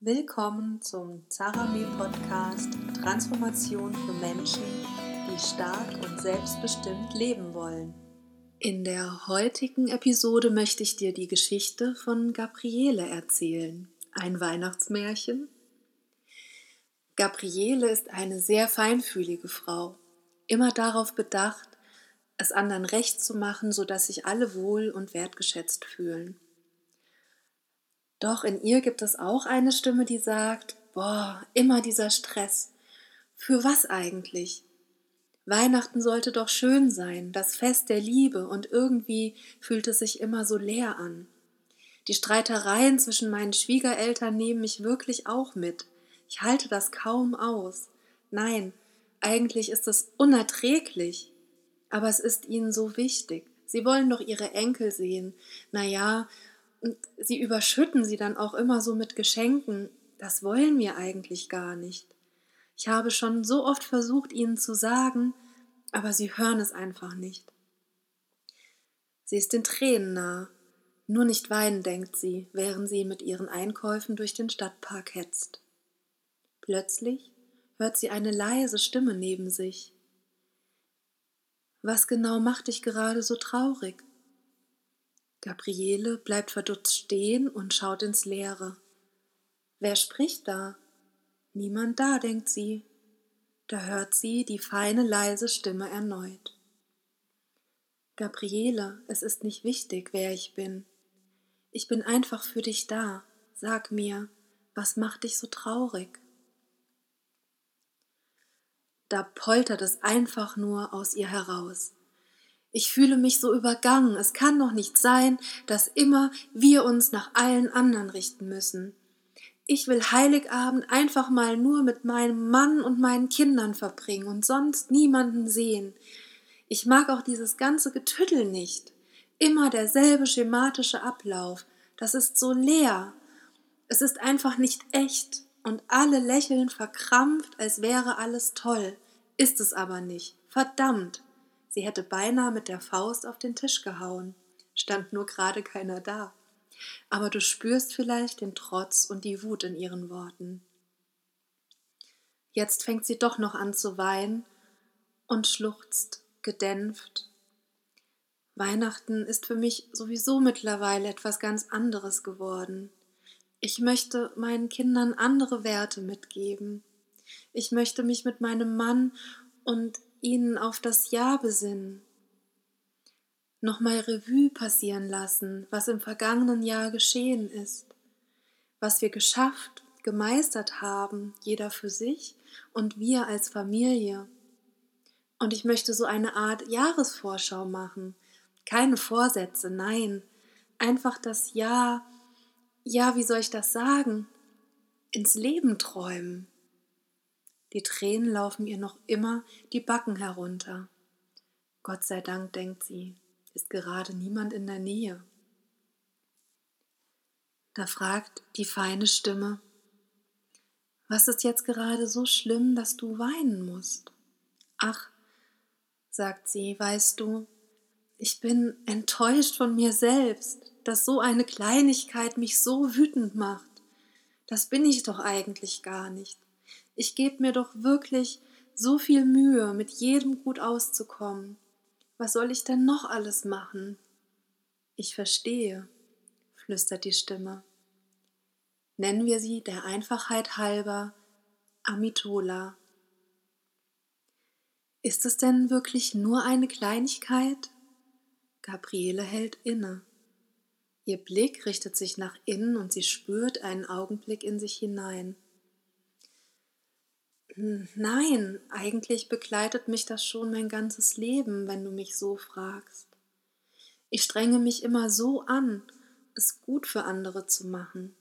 Willkommen zum Zarami Podcast Transformation für Menschen, die stark und selbstbestimmt leben wollen. In der heutigen Episode möchte ich dir die Geschichte von Gabriele erzählen, ein Weihnachtsmärchen. Gabriele ist eine sehr feinfühlige Frau, immer darauf bedacht, es anderen recht zu machen, sodass sich alle wohl und wertgeschätzt fühlen. Doch in ihr gibt es auch eine Stimme, die sagt, boah, immer dieser Stress. Für was eigentlich? Weihnachten sollte doch schön sein, das Fest der Liebe, und irgendwie fühlt es sich immer so leer an. Die Streitereien zwischen meinen Schwiegereltern nehmen mich wirklich auch mit. Ich halte das kaum aus. Nein, eigentlich ist es unerträglich. Aber es ist ihnen so wichtig. Sie wollen doch ihre Enkel sehen. Na ja, sie überschütten sie dann auch immer so mit Geschenken. Das wollen wir eigentlich gar nicht. Ich habe schon so oft versucht, ihnen zu sagen, aber sie hören es einfach nicht. Sie ist den Tränen nah. Nur nicht weinen, denkt sie, während sie mit ihren Einkäufen durch den Stadtpark hetzt. Plötzlich hört sie eine leise Stimme neben sich. Was genau macht dich gerade so traurig? Gabriele bleibt verdutzt stehen und schaut ins Leere. Wer spricht da? Niemand da, denkt sie. Da hört sie die feine, leise Stimme erneut. Gabriele, es ist nicht wichtig, wer ich bin. Ich bin einfach für dich da. Sag mir, was macht dich so traurig? Da poltert es einfach nur aus ihr heraus. Ich fühle mich so übergangen. Es kann doch nicht sein, dass immer wir uns nach allen anderen richten müssen. Ich will Heiligabend einfach mal nur mit meinem Mann und meinen Kindern verbringen und sonst niemanden sehen. Ich mag auch dieses ganze Getüttel nicht. Immer derselbe schematische Ablauf. Das ist so leer. Es ist einfach nicht echt und alle lächeln verkrampft, als wäre alles toll. Ist es aber nicht. Verdammt. Sie hätte beinahe mit der Faust auf den Tisch gehauen, stand nur gerade keiner da. Aber du spürst vielleicht den Trotz und die Wut in ihren Worten. Jetzt fängt sie doch noch an zu weinen und schluchzt, gedämpft. Weihnachten ist für mich sowieso mittlerweile etwas ganz anderes geworden. Ich möchte meinen Kindern andere Werte mitgeben. Ich möchte mich mit meinem Mann und ihnen auf das Jahr besinnen, nochmal Revue passieren lassen, was im vergangenen Jahr geschehen ist, was wir geschafft, gemeistert haben, jeder für sich und wir als Familie. Und ich möchte so eine Art Jahresvorschau machen. Keine Vorsätze, nein. Einfach das Jahr, ja, wie soll ich das sagen? Ins Leben träumen. Die Tränen laufen ihr noch immer die Backen herunter. Gott sei Dank, denkt sie, ist gerade niemand in der Nähe. Da fragt die feine Stimme, was ist jetzt gerade so schlimm, dass du weinen musst? Ach, sagt sie, weißt du, ich bin enttäuscht von mir selbst, dass so eine Kleinigkeit mich so wütend macht. Das bin ich doch eigentlich gar nicht. Ich gebe mir doch wirklich so viel Mühe, mit jedem gut auszukommen. Was soll ich denn noch alles machen? Ich verstehe, flüstert die Stimme. Nennen wir sie der Einfachheit halber Amitola. Ist es denn wirklich nur eine Kleinigkeit? Gabriele hält inne. Ihr Blick richtet sich nach innen und sie spürt einen Augenblick in sich hinein. Hm, nein, eigentlich begleitet mich das schon mein ganzes Leben, wenn du mich so fragst. Ich strenge mich immer so an, es gut für andere zu machen.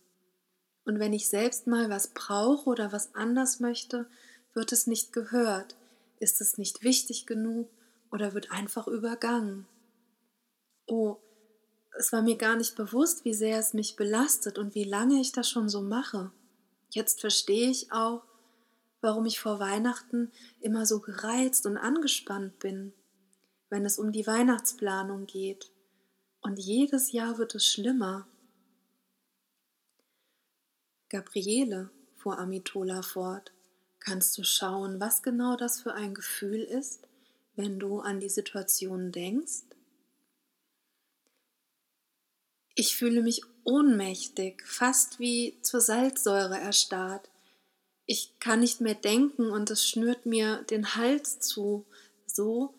Und wenn ich selbst mal was brauche oder was anders möchte, wird es nicht gehört, ist es nicht wichtig genug oder wird einfach übergangen. Oh, es war mir gar nicht bewusst, wie sehr es mich belastet und wie lange ich das schon so mache. Jetzt verstehe ich auch, warum ich vor Weihnachten immer so gereizt und angespannt bin, wenn es um die Weihnachtsplanung geht. Und jedes Jahr wird es schlimmer. Gabriele, fuhr Amitola fort, kannst du schauen, was genau das für ein Gefühl ist, wenn du an die Situation denkst? Ich fühle mich ohnmächtig, fast wie zur Salzsäure erstarrt. Ich kann nicht mehr denken und es schnürt mir den Hals zu, so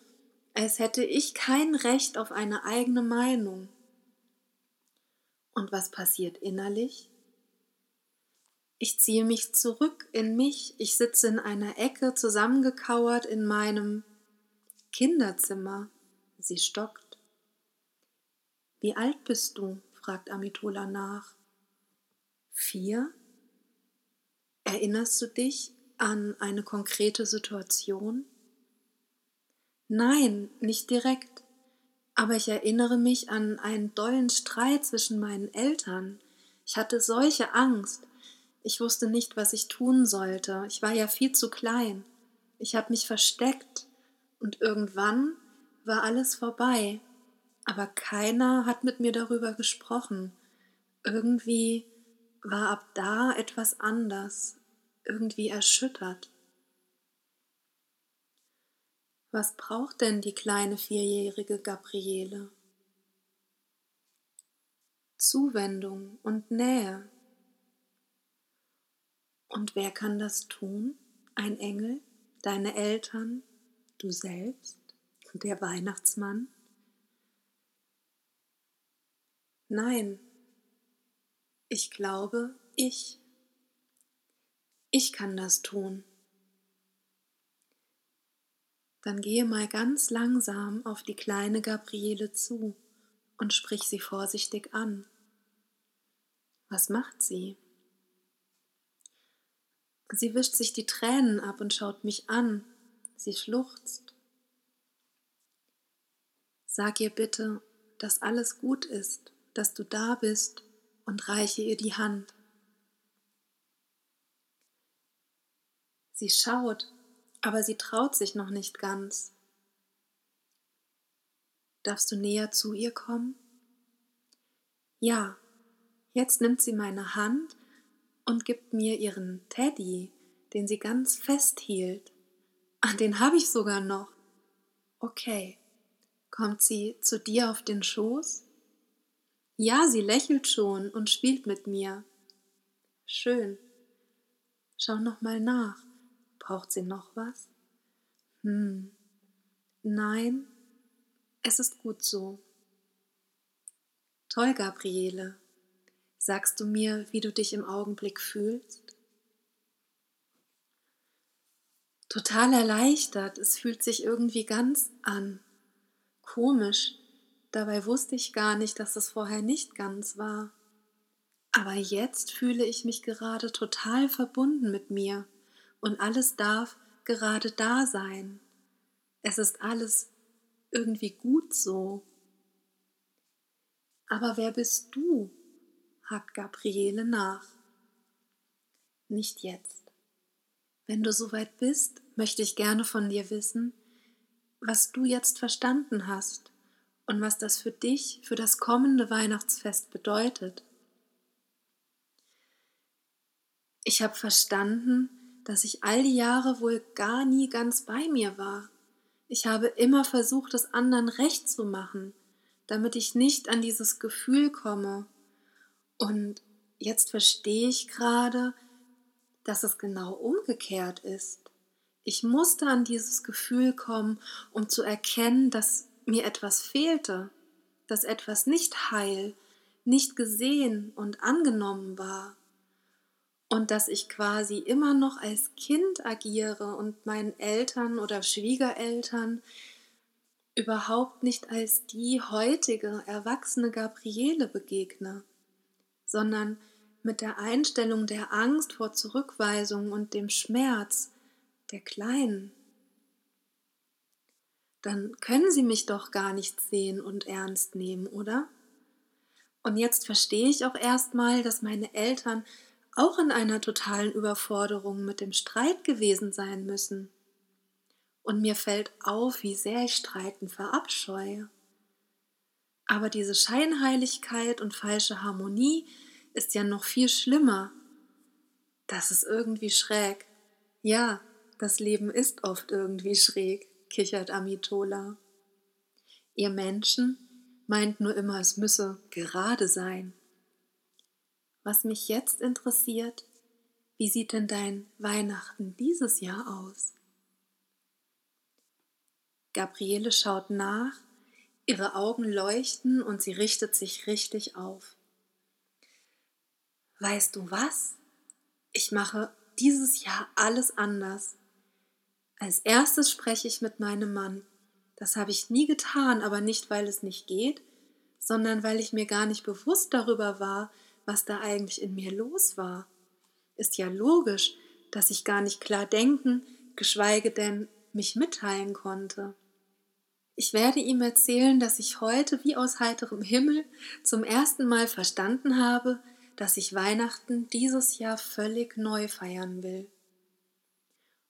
als hätte ich kein Recht auf eine eigene Meinung. Und was passiert innerlich? Ich ziehe mich zurück in mich, ich sitze in einer Ecke zusammengekauert in meinem Kinderzimmer. Sie stockt. Wie alt bist du? fragt Amitola nach. Vier? Erinnerst du dich an eine konkrete Situation? Nein, nicht direkt. Aber ich erinnere mich an einen dollen Streit zwischen meinen Eltern. Ich hatte solche Angst. Ich wusste nicht, was ich tun sollte. Ich war ja viel zu klein. Ich habe mich versteckt. Und irgendwann war alles vorbei. Aber keiner hat mit mir darüber gesprochen. Irgendwie war ab da etwas anders, irgendwie erschüttert. Was braucht denn die kleine vierjährige Gabriele? Zuwendung und Nähe. Und wer kann das tun? Ein Engel, deine Eltern, du selbst, der Weihnachtsmann? Nein, ich glaube, ich. Ich kann das tun. Dann gehe mal ganz langsam auf die kleine Gabriele zu und sprich sie vorsichtig an. Was macht sie? Sie wischt sich die Tränen ab und schaut mich an. Sie schluchzt. Sag ihr bitte, dass alles gut ist, dass du da bist und reiche ihr die Hand. Sie schaut aber sie traut sich noch nicht ganz. Darfst du näher zu ihr kommen? Ja, jetzt nimmt sie meine Hand und gibt mir ihren Teddy, den sie ganz fest hielt. Ah, den habe ich sogar noch. Okay. Kommt sie zu dir auf den Schoß? Ja, sie lächelt schon und spielt mit mir. Schön. Schau noch mal nach. Braucht sie noch was? Hm. Nein, es ist gut so. Toll, Gabriele. Sagst du mir, wie du dich im Augenblick fühlst? Total erleichtert, es fühlt sich irgendwie ganz an. Komisch, dabei wusste ich gar nicht, dass es vorher nicht ganz war. Aber jetzt fühle ich mich gerade total verbunden mit mir und alles darf gerade da sein. Es ist alles irgendwie gut so. Aber wer bist du? hakt Gabriele nach. Nicht jetzt. Wenn du soweit bist, möchte ich gerne von dir wissen, was du jetzt verstanden hast und was das für dich, für das kommende Weihnachtsfest bedeutet. Ich habe verstanden, dass ich all die Jahre wohl gar nie ganz bei mir war. Ich habe immer versucht, es anderen recht zu machen, damit ich nicht an dieses Gefühl komme. Und jetzt verstehe ich gerade, dass es genau umgekehrt ist. Ich musste an dieses Gefühl kommen, um zu erkennen, dass mir etwas fehlte, dass etwas nicht heil, nicht gesehen und angenommen war und dass ich quasi immer noch als Kind agiere und meinen Eltern oder Schwiegereltern überhaupt nicht als die heutige erwachsene Gabriele begegne, sondern mit der Einstellung der Angst vor Zurückweisung und dem Schmerz der Kleinen. Dann können sie mich doch gar nicht sehen und ernst nehmen, oder? Und jetzt verstehe ich auch erstmal, dass meine Eltern auch in einer totalen Überforderung mit dem Streit gewesen sein müssen. Und mir fällt auf, wie sehr ich Streiten verabscheue. Aber diese Scheinheiligkeit und falsche Harmonie ist ja noch viel schlimmer. Das ist irgendwie schräg. Ja, das Leben ist oft irgendwie schräg, kichert Amitola. Ihr Menschen meint nur immer, es müsse gerade sein. Was mich jetzt interessiert, wie sieht denn dein Weihnachten dieses Jahr aus? Gabriele schaut nach, ihre Augen leuchten und sie richtet sich richtig auf. Weißt du was? Ich mache dieses Jahr alles anders. Als erstes spreche ich mit meinem Mann. Das habe ich nie getan, aber nicht, weil es nicht geht, sondern weil ich mir gar nicht bewusst darüber war, was da eigentlich in mir los war. Ist ja logisch, dass ich gar nicht klar denken, geschweige denn mich mitteilen konnte. Ich werde ihm erzählen, dass ich heute wie aus heiterem Himmel zum ersten Mal verstanden habe, dass ich Weihnachten dieses Jahr völlig neu feiern will.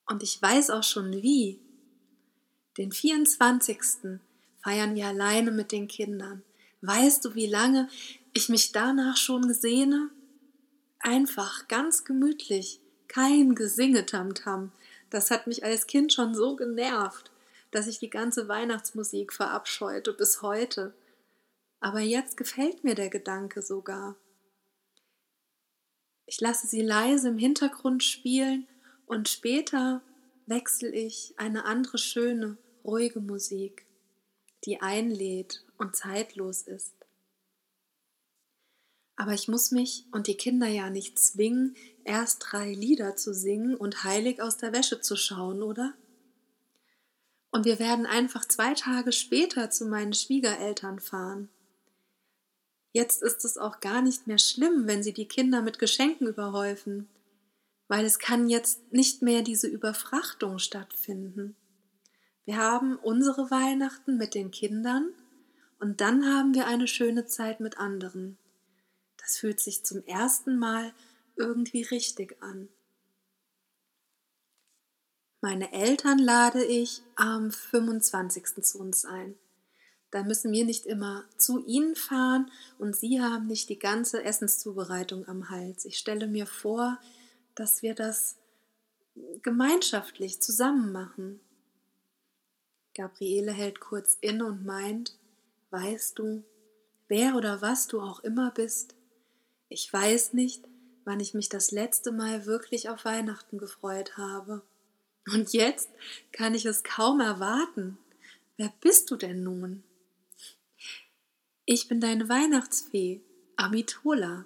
Und ich weiß auch schon wie. Den 24. feiern wir alleine mit den Kindern. Weißt du, wie lange ich mich danach schon gesehne? Einfach, ganz gemütlich, kein Gesinge tamtam. Das hat mich als Kind schon so genervt, dass ich die ganze Weihnachtsmusik verabscheute bis heute. Aber jetzt gefällt mir der Gedanke sogar. Ich lasse sie leise im Hintergrund spielen und später wechsle ich eine andere schöne, ruhige Musik, die einlädt und zeitlos ist. Aber ich muss mich und die Kinder ja nicht zwingen, erst drei Lieder zu singen und heilig aus der Wäsche zu schauen, oder? Und wir werden einfach zwei Tage später zu meinen Schwiegereltern fahren. Jetzt ist es auch gar nicht mehr schlimm, wenn sie die Kinder mit Geschenken überhäufen, weil es kann jetzt nicht mehr diese Überfrachtung stattfinden. Wir haben unsere Weihnachten mit den Kindern und dann haben wir eine schöne Zeit mit anderen. Das fühlt sich zum ersten Mal irgendwie richtig an. Meine Eltern lade ich am 25. zu uns ein. Da müssen wir nicht immer zu ihnen fahren und sie haben nicht die ganze Essenszubereitung am Hals. Ich stelle mir vor, dass wir das gemeinschaftlich zusammen machen. Gabriele hält kurz inne und meint, weißt du, wer oder was du auch immer bist, ich weiß nicht, wann ich mich das letzte Mal wirklich auf Weihnachten gefreut habe. Und jetzt kann ich es kaum erwarten. Wer bist du denn nun? Ich bin deine Weihnachtsfee, Amitola.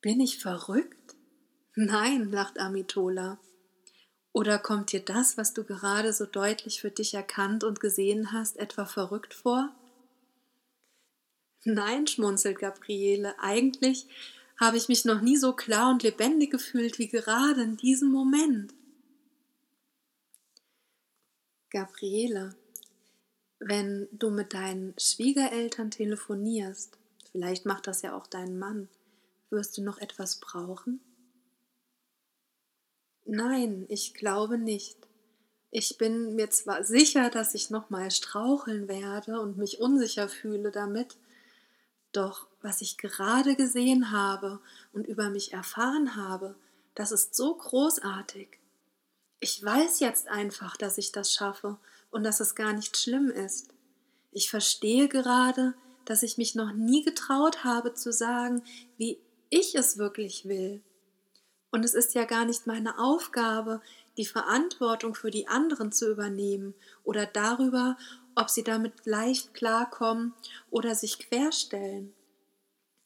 Bin ich verrückt? Nein, lacht Amitola. Oder kommt dir das, was du gerade so deutlich für dich erkannt und gesehen hast, etwa verrückt vor? Nein, schmunzelt Gabriele, eigentlich habe ich mich noch nie so klar und lebendig gefühlt wie gerade in diesem Moment. Gabriele, wenn du mit deinen Schwiegereltern telefonierst, vielleicht macht das ja auch dein Mann, wirst du noch etwas brauchen? Nein, ich glaube nicht. Ich bin mir zwar sicher, dass ich noch mal straucheln werde und mich unsicher fühle damit, doch was ich gerade gesehen habe und über mich erfahren habe, das ist so großartig. Ich weiß jetzt einfach, dass ich das schaffe und dass es gar nicht schlimm ist. Ich verstehe gerade, dass ich mich noch nie getraut habe zu sagen, wie ich es wirklich will. Und es ist ja gar nicht meine Aufgabe, die Verantwortung für die anderen zu übernehmen oder darüber, ob sie damit leicht klarkommen oder sich querstellen.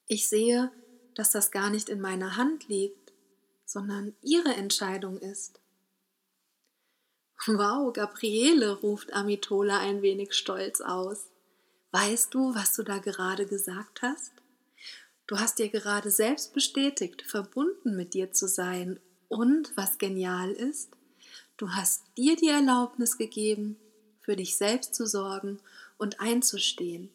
Ich sehe, dass das gar nicht in meiner Hand liegt, sondern ihre Entscheidung ist. Wow, Gabriele, ruft Amitola ein wenig stolz aus. Weißt du, was du da gerade gesagt hast? Du hast dir gerade selbst bestätigt, verbunden mit dir zu sein. Und was genial ist, du hast dir die Erlaubnis gegeben, für dich selbst zu sorgen und einzustehen.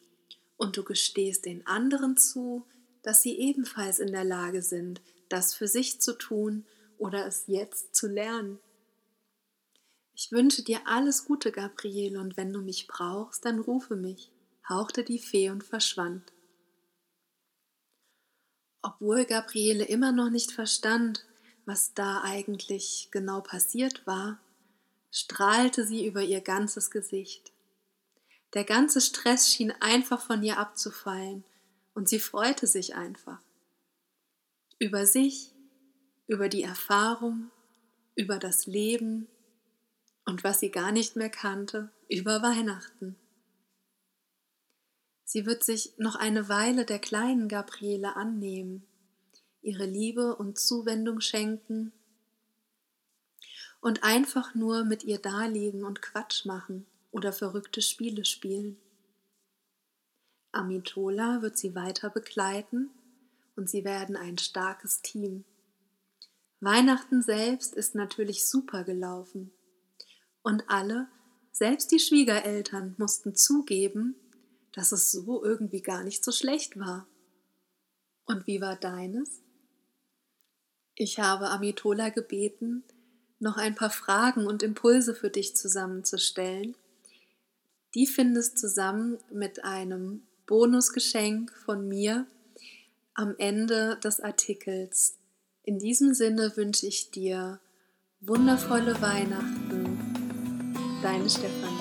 Und du gestehst den anderen zu, dass sie ebenfalls in der Lage sind, das für sich zu tun oder es jetzt zu lernen. Ich wünsche dir alles Gute, Gabriele, und wenn du mich brauchst, dann rufe mich, hauchte die Fee und verschwand. Obwohl Gabriele immer noch nicht verstand, was da eigentlich genau passiert war, strahlte sie über ihr ganzes Gesicht. Der ganze Stress schien einfach von ihr abzufallen und sie freute sich einfach. Über sich, über die Erfahrung, über das Leben und was sie gar nicht mehr kannte, über Weihnachten. Sie wird sich noch eine Weile der kleinen Gabriele annehmen, ihre Liebe und Zuwendung schenken und einfach nur mit ihr daliegen und Quatsch machen oder verrückte Spiele spielen. Amitola wird sie weiter begleiten und sie werden ein starkes Team. Weihnachten selbst ist natürlich super gelaufen. Und alle, selbst die Schwiegereltern, mussten zugeben, dass es so irgendwie gar nicht so schlecht war. Und wie war deines? Ich habe Amitola gebeten, noch ein paar Fragen und Impulse für dich zusammenzustellen. Die findest zusammen mit einem Bonusgeschenk von mir am Ende des Artikels. In diesem Sinne wünsche ich dir wundervolle Weihnachten. Deine Stefanie.